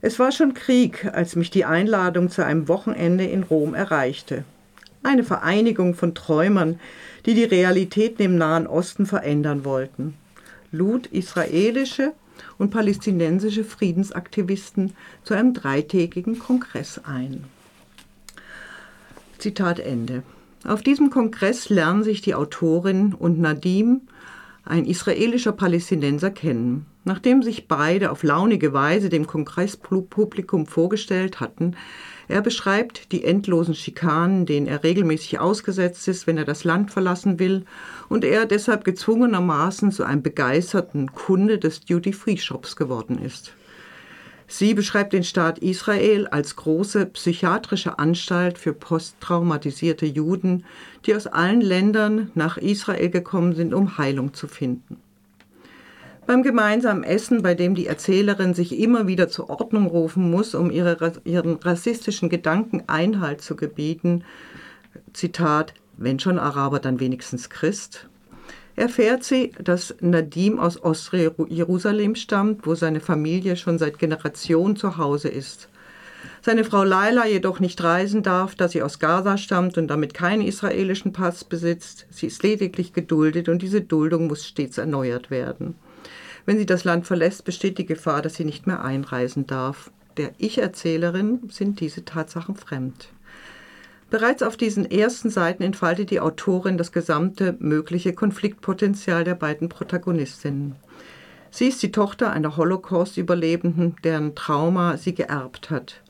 Es war schon Krieg, als mich die Einladung zu einem Wochenende in Rom erreichte. Eine Vereinigung von Träumern, die die Realitäten im Nahen Osten verändern wollten, lud israelische und palästinensische Friedensaktivisten zu einem dreitägigen Kongress ein. Zitat Ende. Auf diesem Kongress lernen sich die Autorin und Nadim, ein israelischer Palästinenser, kennen. Nachdem sich beide auf launige Weise dem Kongresspublikum vorgestellt hatten, er beschreibt die endlosen Schikanen, denen er regelmäßig ausgesetzt ist, wenn er das Land verlassen will, und er deshalb gezwungenermaßen zu einem begeisterten Kunde des Duty-Free-Shops geworden ist. Sie beschreibt den Staat Israel als große psychiatrische Anstalt für posttraumatisierte Juden, die aus allen Ländern nach Israel gekommen sind, um Heilung zu finden. Beim gemeinsamen Essen, bei dem die Erzählerin sich immer wieder zur Ordnung rufen muss, um ihre, ihren rassistischen Gedanken Einhalt zu gebieten, Zitat, wenn schon Araber, dann wenigstens Christ, erfährt sie, dass Nadim aus Ostjerusalem stammt, wo seine Familie schon seit Generationen zu Hause ist. Seine Frau Laila jedoch nicht reisen darf, da sie aus Gaza stammt und damit keinen israelischen Pass besitzt. Sie ist lediglich geduldet und diese Duldung muss stets erneuert werden. Wenn sie das Land verlässt, besteht die Gefahr, dass sie nicht mehr einreisen darf. Der Ich-Erzählerin sind diese Tatsachen fremd. Bereits auf diesen ersten Seiten entfaltet die Autorin das gesamte mögliche Konfliktpotenzial der beiden Protagonistinnen. Sie ist die Tochter einer Holocaust-Überlebenden, deren Trauma sie geerbt hat.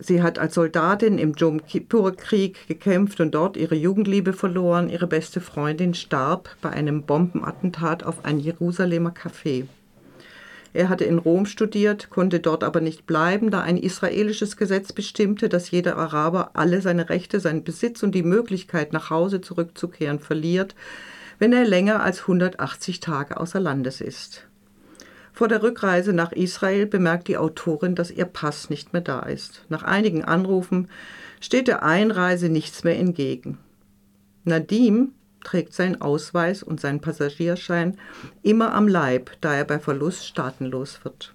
Sie hat als Soldatin im Jom Kippur-Krieg gekämpft und dort ihre Jugendliebe verloren. Ihre beste Freundin starb bei einem Bombenattentat auf ein Jerusalemer Café. Er hatte in Rom studiert, konnte dort aber nicht bleiben, da ein israelisches Gesetz bestimmte, dass jeder Araber alle seine Rechte, seinen Besitz und die Möglichkeit, nach Hause zurückzukehren, verliert, wenn er länger als 180 Tage außer Landes ist. Vor der Rückreise nach Israel bemerkt die Autorin, dass ihr Pass nicht mehr da ist. Nach einigen Anrufen steht der Einreise nichts mehr entgegen. Nadim trägt seinen Ausweis und seinen Passagierschein immer am Leib, da er bei Verlust staatenlos wird.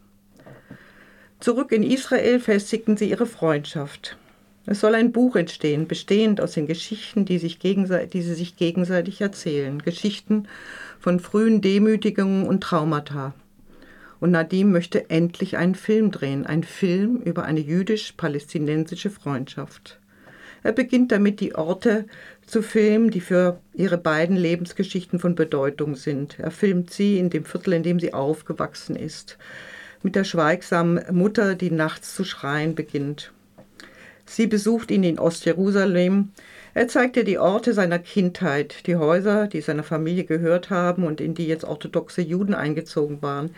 Zurück in Israel festigten sie ihre Freundschaft. Es soll ein Buch entstehen, bestehend aus den Geschichten, die, sich die sie sich gegenseitig erzählen. Geschichten von frühen Demütigungen und Traumata. Und Nadim möchte endlich einen Film drehen, einen Film über eine jüdisch-palästinensische Freundschaft. Er beginnt damit, die Orte zu filmen, die für ihre beiden Lebensgeschichten von Bedeutung sind. Er filmt sie in dem Viertel, in dem sie aufgewachsen ist, mit der schweigsamen Mutter, die nachts zu schreien beginnt. Sie besucht ihn in Ostjerusalem. Er zeigt ihr die Orte seiner Kindheit, die Häuser, die seiner Familie gehört haben und in die jetzt orthodoxe Juden eingezogen waren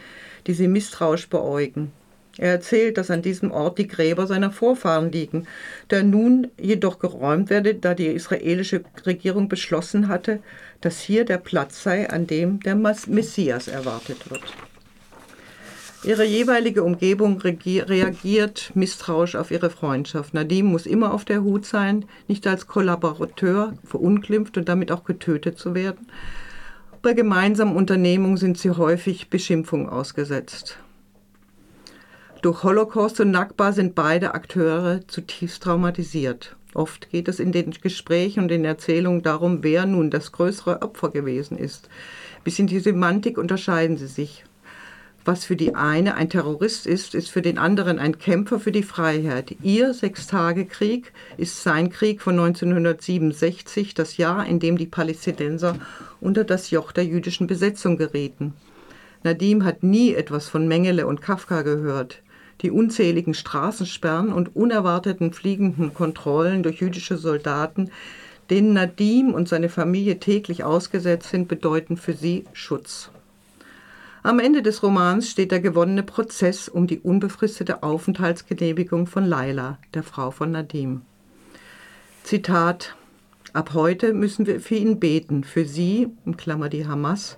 die sie misstrauisch beäugen. Er erzählt, dass an diesem Ort die Gräber seiner Vorfahren liegen, der nun jedoch geräumt werde, da die israelische Regierung beschlossen hatte, dass hier der Platz sei, an dem der Messias erwartet wird. Ihre jeweilige Umgebung reagiert misstrauisch auf ihre Freundschaft. Nadim muss immer auf der Hut sein, nicht als Kollaborateur verunglimpft und damit auch getötet zu werden, bei gemeinsamen Unternehmungen sind sie häufig Beschimpfung ausgesetzt. Durch Holocaust und Nakba sind beide Akteure zutiefst traumatisiert. Oft geht es in den Gesprächen und den Erzählungen darum, wer nun das größere Opfer gewesen ist. Bis in die Semantik unterscheiden sie sich. Was für die eine ein Terrorist ist, ist für den anderen ein Kämpfer für die Freiheit. Ihr Sechstagekrieg ist sein Krieg von 1967, das Jahr, in dem die Palästinenser unter das Joch der jüdischen Besetzung gerieten. Nadim hat nie etwas von Mengele und Kafka gehört. Die unzähligen Straßensperren und unerwarteten fliegenden Kontrollen durch jüdische Soldaten, denen Nadim und seine Familie täglich ausgesetzt sind, bedeuten für sie Schutz. Am Ende des Romans steht der gewonnene Prozess um die unbefristete Aufenthaltsgenehmigung von Laila, der Frau von Nadim. Zitat Ab heute müssen wir für ihn beten. Für sie, in Klammer die Hamas,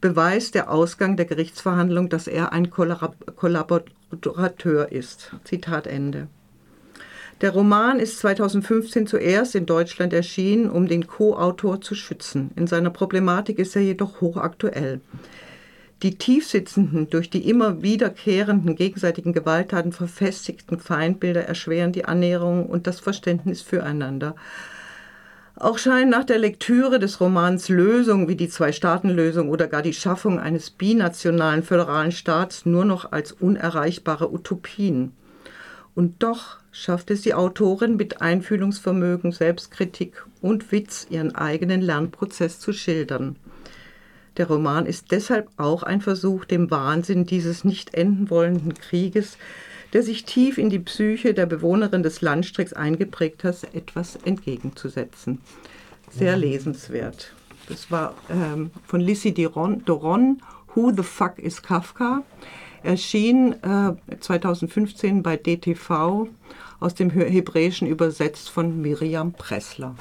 beweist der Ausgang der Gerichtsverhandlung, dass er ein Kollaborateur ist. Zitat Ende. Der Roman ist 2015 zuerst in Deutschland erschienen, um den Co-Autor zu schützen. In seiner Problematik ist er jedoch hochaktuell. Die tiefsitzenden, durch die immer wiederkehrenden gegenseitigen Gewalttaten verfestigten Feindbilder erschweren die Annäherung und das Verständnis füreinander. Auch scheinen nach der Lektüre des Romans Lösungen wie die Zwei-Staaten-Lösung oder gar die Schaffung eines binationalen föderalen Staats nur noch als unerreichbare Utopien. Und doch schafft es die Autorin mit Einfühlungsvermögen, Selbstkritik und Witz, ihren eigenen Lernprozess zu schildern. Der Roman ist deshalb auch ein Versuch, dem Wahnsinn dieses nicht enden wollenden Krieges, der sich tief in die Psyche der Bewohnerin des Landstrichs eingeprägt hat, etwas entgegenzusetzen. Sehr lesenswert. Das war ähm, von Lissy Doron, Who the Fuck is Kafka? Erschien äh, 2015 bei DTV, aus dem Hebräischen übersetzt von Miriam Pressler.